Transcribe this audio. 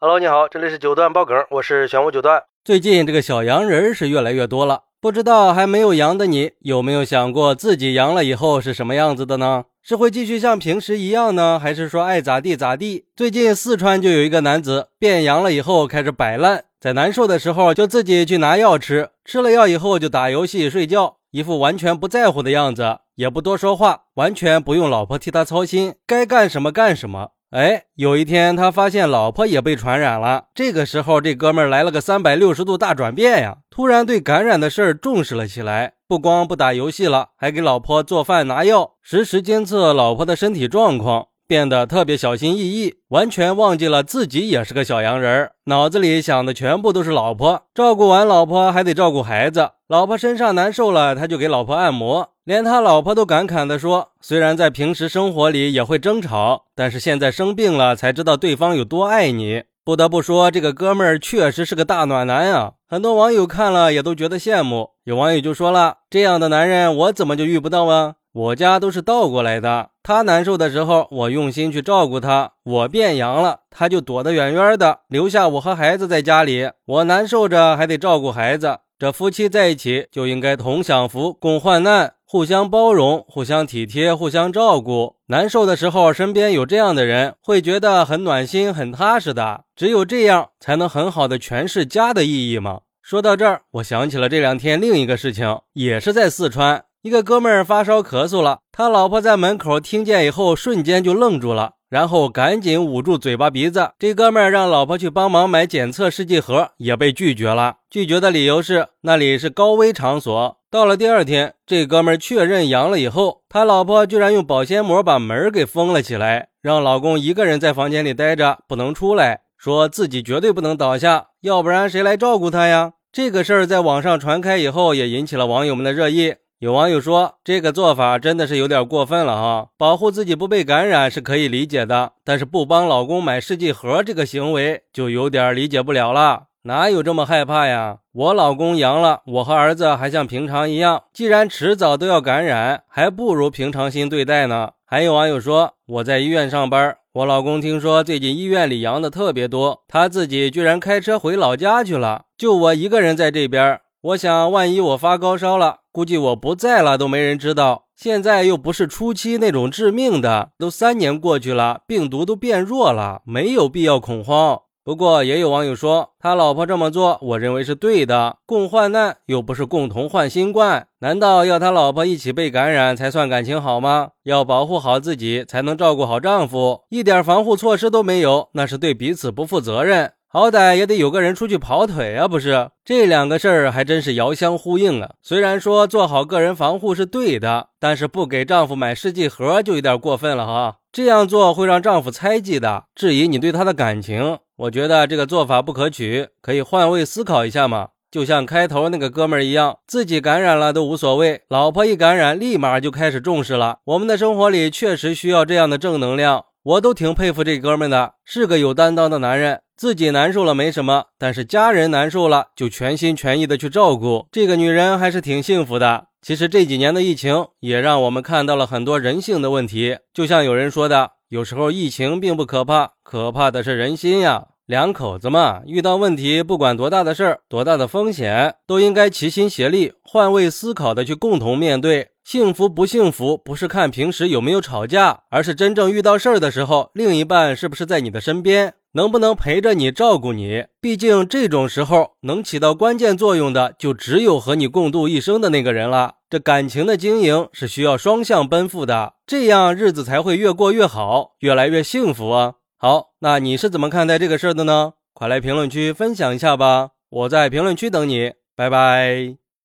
Hello，你好，这里是九段爆梗，我是玄武九段。最近这个小洋人是越来越多了，不知道还没有阳的你有没有想过自己阳了以后是什么样子的呢？是会继续像平时一样呢，还是说爱咋地咋地？最近四川就有一个男子变阳了以后开始摆烂，在难受的时候就自己去拿药吃，吃了药以后就打游戏睡觉，一副完全不在乎的样子，也不多说话，完全不用老婆替他操心，该干什么干什么。哎，有一天他发现老婆也被传染了。这个时候，这哥们儿来了个三百六十度大转变呀！突然对感染的事儿重视了起来，不光不打游戏了，还给老婆做饭拿药，实时监测老婆的身体状况，变得特别小心翼翼，完全忘记了自己也是个小洋人儿，脑子里想的全部都是老婆。照顾完老婆，还得照顾孩子。老婆身上难受了，他就给老婆按摩。连他老婆都感慨地说：“虽然在平时生活里也会争吵，但是现在生病了才知道对方有多爱你。”不得不说，这个哥们儿确实是个大暖男啊！很多网友看了也都觉得羡慕。有网友就说了：“这样的男人我怎么就遇不到啊？我家都是倒过来的。他难受的时候，我用心去照顾他；我变阳了，他就躲得远远的，留下我和孩子在家里。我难受着还得照顾孩子。这夫妻在一起就应该同享福，共患难。”互相包容，互相体贴，互相照顾。难受的时候，身边有这样的人，会觉得很暖心、很踏实的。只有这样，才能很好的诠释家的意义嘛。说到这儿，我想起了这两天另一个事情，也是在四川，一个哥们儿发烧咳嗽了，他老婆在门口听见以后，瞬间就愣住了。然后赶紧捂住嘴巴鼻子，这哥们儿让老婆去帮忙买检测试剂盒，也被拒绝了。拒绝的理由是那里是高危场所。到了第二天，这哥们儿确认阳了以后，他老婆居然用保鲜膜把门给封了起来，让老公一个人在房间里待着，不能出来，说自己绝对不能倒下，要不然谁来照顾他呀？这个事儿在网上传开以后，也引起了网友们的热议。有网友说，这个做法真的是有点过分了哈！保护自己不被感染是可以理解的，但是不帮老公买试剂盒这个行为就有点理解不了了。哪有这么害怕呀？我老公阳了，我和儿子还像平常一样。既然迟早都要感染，还不如平常心对待呢。还有网友说，我在医院上班，我老公听说最近医院里阳的特别多，他自己居然开车回老家去了，就我一个人在这边。我想，万一我发高烧了，估计我不在了都没人知道。现在又不是初期那种致命的，都三年过去了，病毒都变弱了，没有必要恐慌。不过也有网友说，他老婆这么做，我认为是对的。共患难又不是共同患新冠，难道要他老婆一起被感染才算感情好吗？要保护好自己，才能照顾好丈夫。一点防护措施都没有，那是对彼此不负责任。好歹也得有个人出去跑腿啊，不是？这两个事儿还真是遥相呼应啊。虽然说做好个人防护是对的，但是不给丈夫买试剂盒就有点过分了哈。这样做会让丈夫猜忌的，质疑你对他的感情。我觉得这个做法不可取，可以换位思考一下嘛。就像开头那个哥们儿一样，自己感染了都无所谓，老婆一感染，立马就开始重视了。我们的生活里确实需要这样的正能量，我都挺佩服这哥们的，是个有担当的男人。自己难受了没什么，但是家人难受了就全心全意的去照顾。这个女人还是挺幸福的。其实这几年的疫情也让我们看到了很多人性的问题。就像有人说的，有时候疫情并不可怕，可怕的是人心呀。两口子嘛，遇到问题，不管多大的事儿、多大的风险，都应该齐心协力、换位思考的去共同面对。幸福不幸福，不是看平时有没有吵架，而是真正遇到事儿的时候，另一半是不是在你的身边。能不能陪着你照顾你？毕竟这种时候能起到关键作用的，就只有和你共度一生的那个人了。这感情的经营是需要双向奔赴的，这样日子才会越过越好，越来越幸福啊！好，那你是怎么看待这个事儿的呢？快来评论区分享一下吧！我在评论区等你，拜拜。